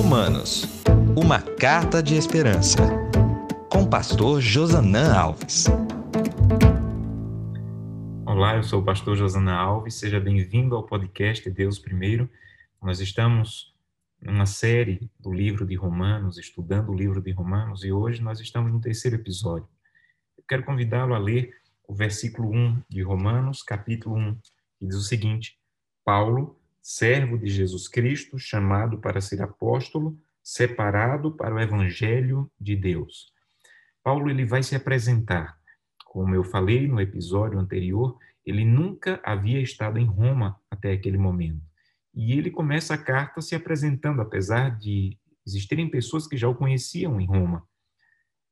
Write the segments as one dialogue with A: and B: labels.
A: Romanos, uma carta de esperança. Com o pastor Josanã Alves.
B: Olá, eu sou o pastor Josanã Alves. Seja bem-vindo ao podcast Deus Primeiro. Nós estamos numa série do livro de Romanos, estudando o livro de Romanos, e hoje nós estamos no terceiro episódio. Eu quero convidá-lo a ler o versículo 1 de Romanos, capítulo 1, que diz o seguinte: Paulo, servo de Jesus Cristo, chamado para ser apóstolo, separado para o evangelho de Deus. Paulo ele vai se apresentar. Como eu falei no episódio anterior, ele nunca havia estado em Roma até aquele momento. E ele começa a carta se apresentando, apesar de existirem pessoas que já o conheciam em Roma.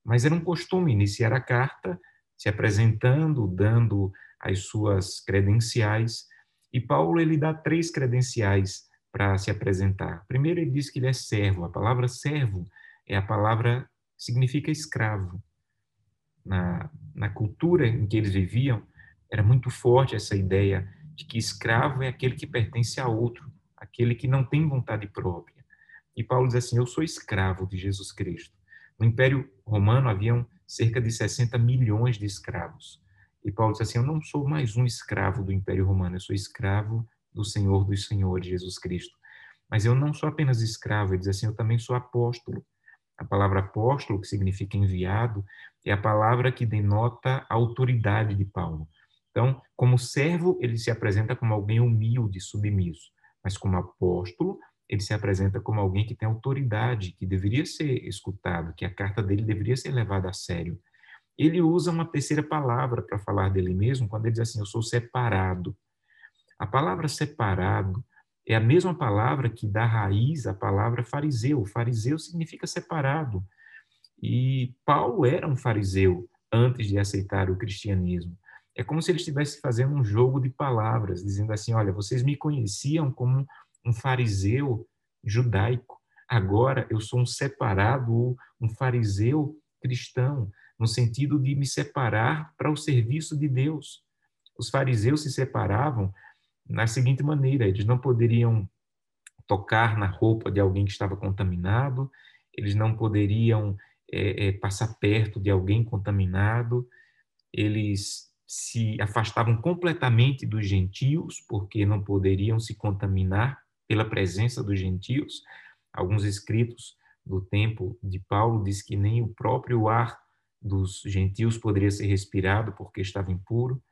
B: Mas era um costume iniciar a carta se apresentando, dando as suas credenciais, e Paulo ele dá três credenciais para se apresentar. Primeiro ele diz que ele é servo. A palavra servo é a palavra significa escravo. Na, na cultura em que eles viviam, era muito forte essa ideia de que escravo é aquele que pertence a outro, aquele que não tem vontade própria. E Paulo diz assim: Eu sou escravo de Jesus Cristo. No Império Romano haviam cerca de 60 milhões de escravos. E Paulo diz assim: Eu não sou mais um escravo do Império Romano, eu sou escravo do Senhor dos Senhores, Jesus Cristo. Mas eu não sou apenas escravo, ele diz assim: Eu também sou apóstolo. A palavra apóstolo, que significa enviado, é a palavra que denota a autoridade de Paulo. Então, como servo, ele se apresenta como alguém humilde, submisso. Mas como apóstolo, ele se apresenta como alguém que tem autoridade, que deveria ser escutado, que a carta dele deveria ser levada a sério ele usa uma terceira palavra para falar dele mesmo, quando ele diz assim: Eu sou separado. A palavra separado é a mesma palavra que dá raiz à palavra fariseu. Fariseu significa separado. E Paulo era um fariseu antes de aceitar o cristianismo. É como se ele estivesse fazendo um jogo de palavras, dizendo assim: Olha, vocês me conheciam como um fariseu judaico, agora eu sou um separado, um fariseu cristão no sentido de me separar para o serviço de Deus. Os fariseus se separavam na seguinte maneira: eles não poderiam tocar na roupa de alguém que estava contaminado, eles não poderiam é, é, passar perto de alguém contaminado, eles se afastavam completamente dos gentios, porque não poderiam se contaminar pela presença dos gentios. Alguns escritos do tempo de Paulo diz que nem o próprio ar dos gentios poderia ser respirado porque estava impuro.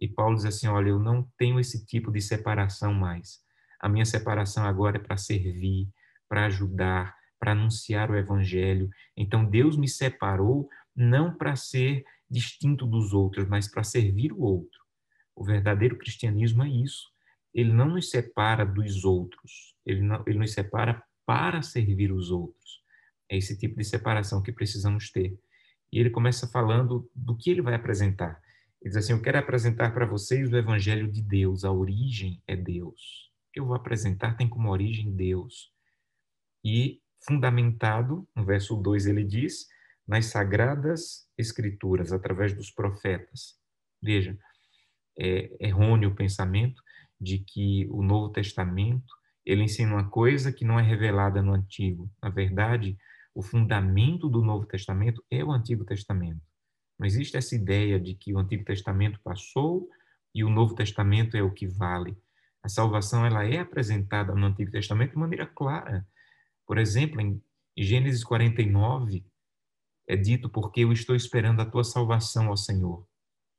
B: E Paulo diz assim: Olha, eu não tenho esse tipo de separação mais. A minha separação agora é para servir, para ajudar, para anunciar o evangelho. Então Deus me separou não para ser distinto dos outros, mas para servir o outro. O verdadeiro cristianismo é isso. Ele não nos separa dos outros, ele, não, ele nos separa para servir os outros. É esse tipo de separação que precisamos ter. E ele começa falando do que ele vai apresentar. Ele diz assim: Eu quero apresentar para vocês o Evangelho de Deus, a origem é Deus. O que eu vou apresentar tem como origem Deus. E fundamentado, no verso 2 ele diz, nas sagradas escrituras, através dos profetas. Veja, é errôneo o pensamento de que o Novo Testamento ele ensina uma coisa que não é revelada no Antigo. Na verdade, o fundamento do Novo Testamento é o Antigo Testamento. Não existe essa ideia de que o Antigo Testamento passou e o Novo Testamento é o que vale. A salvação ela é apresentada no Antigo Testamento de maneira clara. Por exemplo, em Gênesis 49, é dito porque eu estou esperando a tua salvação, ó Senhor.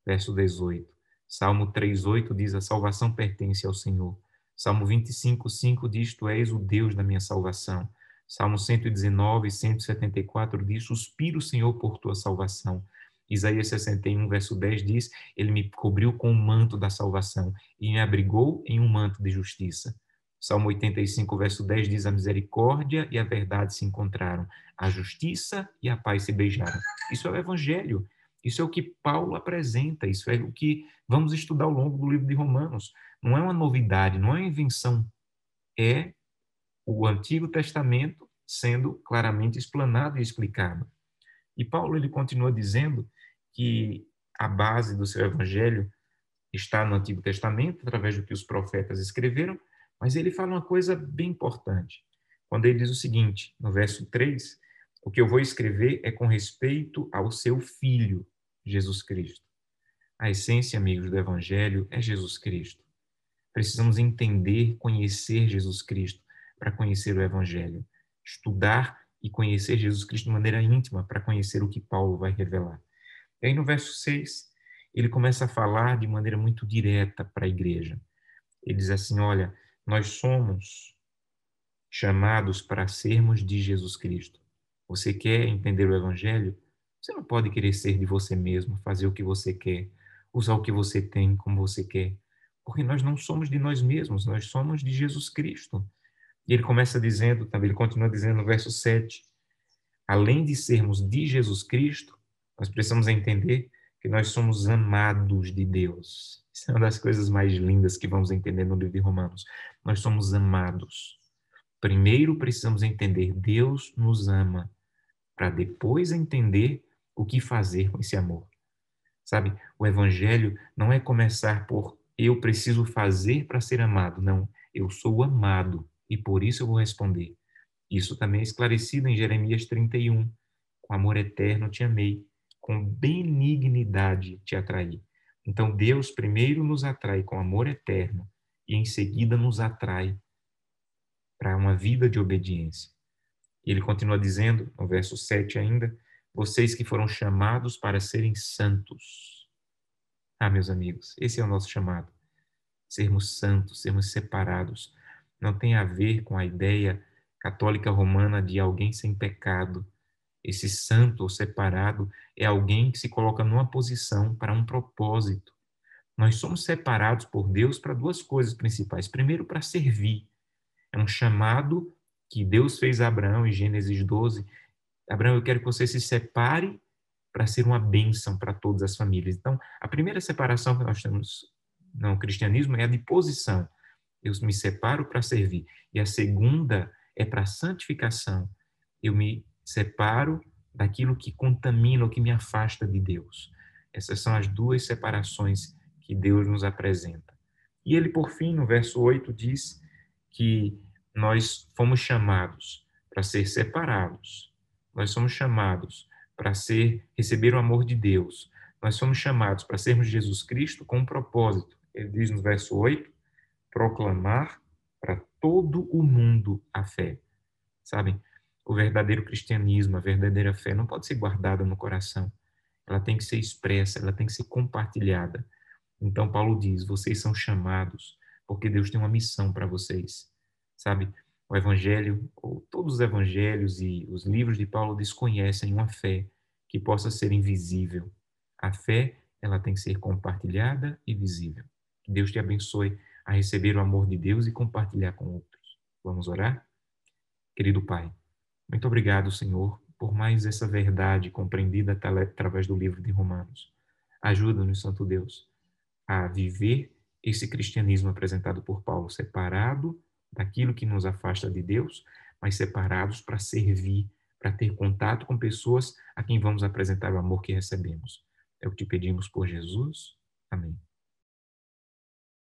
B: Verso 18. Salmo 3:8 diz a salvação pertence ao Senhor. Salmo 25:5 diz tu és o Deus da minha salvação. Salmo 119, 174 diz: Suspiro, Senhor, por tua salvação. Isaías 61, verso 10 diz: Ele me cobriu com o manto da salvação e me abrigou em um manto de justiça. Salmo 85, verso 10 diz: A misericórdia e a verdade se encontraram, a justiça e a paz se beijaram. Isso é o evangelho. Isso é o que Paulo apresenta, isso é o que vamos estudar ao longo do livro de Romanos. Não é uma novidade, não é uma invenção. É o Antigo Testamento sendo claramente explanado e explicado. E Paulo ele continua dizendo que a base do seu evangelho está no Antigo Testamento, através do que os profetas escreveram, mas ele fala uma coisa bem importante. quando ele diz o seguinte, no verso 3, o que eu vou escrever é com respeito ao seu filho, Jesus Cristo. A essência, amigos, do Evangelho é Jesus Cristo. Precisamos entender, conhecer Jesus Cristo para conhecer o Evangelho. Estudar e conhecer Jesus Cristo de maneira íntima para conhecer o que Paulo vai revelar. E aí no verso 6, ele começa a falar de maneira muito direta para a igreja. Ele diz assim: Olha, nós somos chamados para sermos de Jesus Cristo. Você quer entender o Evangelho? Você não pode querer ser de você mesmo, fazer o que você quer, usar o que você tem como você quer, porque nós não somos de nós mesmos, nós somos de Jesus Cristo. E ele começa dizendo também, ele continua dizendo no verso 7, além de sermos de Jesus Cristo, nós precisamos entender que nós somos amados de Deus. Isso é uma das coisas mais lindas que vamos entender no livro de Romanos. Nós somos amados. Primeiro precisamos entender Deus nos ama, para depois entender o que fazer com esse amor. Sabe, o evangelho não é começar por eu preciso fazer para ser amado, não, eu sou amado e por isso eu vou responder. Isso também é esclarecido em Jeremias 31. Com amor eterno te amei, com benignidade te atraí. Então Deus primeiro nos atrai com amor eterno e em seguida nos atrai para uma vida de obediência. Ele continua dizendo, no verso 7 ainda, vocês que foram chamados para serem santos. Ah, meus amigos, esse é o nosso chamado. Sermos santos, sermos separados. Não tem a ver com a ideia católica romana de alguém sem pecado. Esse santo ou separado é alguém que se coloca numa posição para um propósito. Nós somos separados por Deus para duas coisas principais. Primeiro, para servir. É um chamado que Deus fez a Abraão em Gênesis 12. Abraão, eu quero que você se separe para ser uma bênção para todas as famílias. Então, a primeira separação que nós temos no cristianismo é a de posição. Eu me separo para servir. E a segunda é para santificação. Eu me separo daquilo que contamina ou que me afasta de Deus. Essas são as duas separações que Deus nos apresenta. E ele, por fim, no verso 8, diz que nós fomos chamados para ser separados. Nós somos chamados para ser receber o amor de Deus. Nós somos chamados para sermos Jesus Cristo com um propósito. Ele diz no verso 8: proclamar para todo o mundo a fé. Sabem? O verdadeiro cristianismo, a verdadeira fé não pode ser guardada no coração. Ela tem que ser expressa, ela tem que ser compartilhada. Então Paulo diz: vocês são chamados porque Deus tem uma missão para vocês sabe? O evangelho, ou todos os evangelhos e os livros de Paulo desconhecem uma fé que possa ser invisível. A fé, ela tem que ser compartilhada e visível. Que Deus te abençoe a receber o amor de Deus e compartilhar com outros. Vamos orar? Querido Pai, muito obrigado, Senhor, por mais essa verdade compreendida através do livro de Romanos. Ajuda-nos, Santo Deus, a viver esse cristianismo apresentado por Paulo, separado daquilo que nos afasta de Deus, mas separados para servir, para ter contato com pessoas a quem vamos apresentar o amor que recebemos. É o que te pedimos por Jesus. Amém.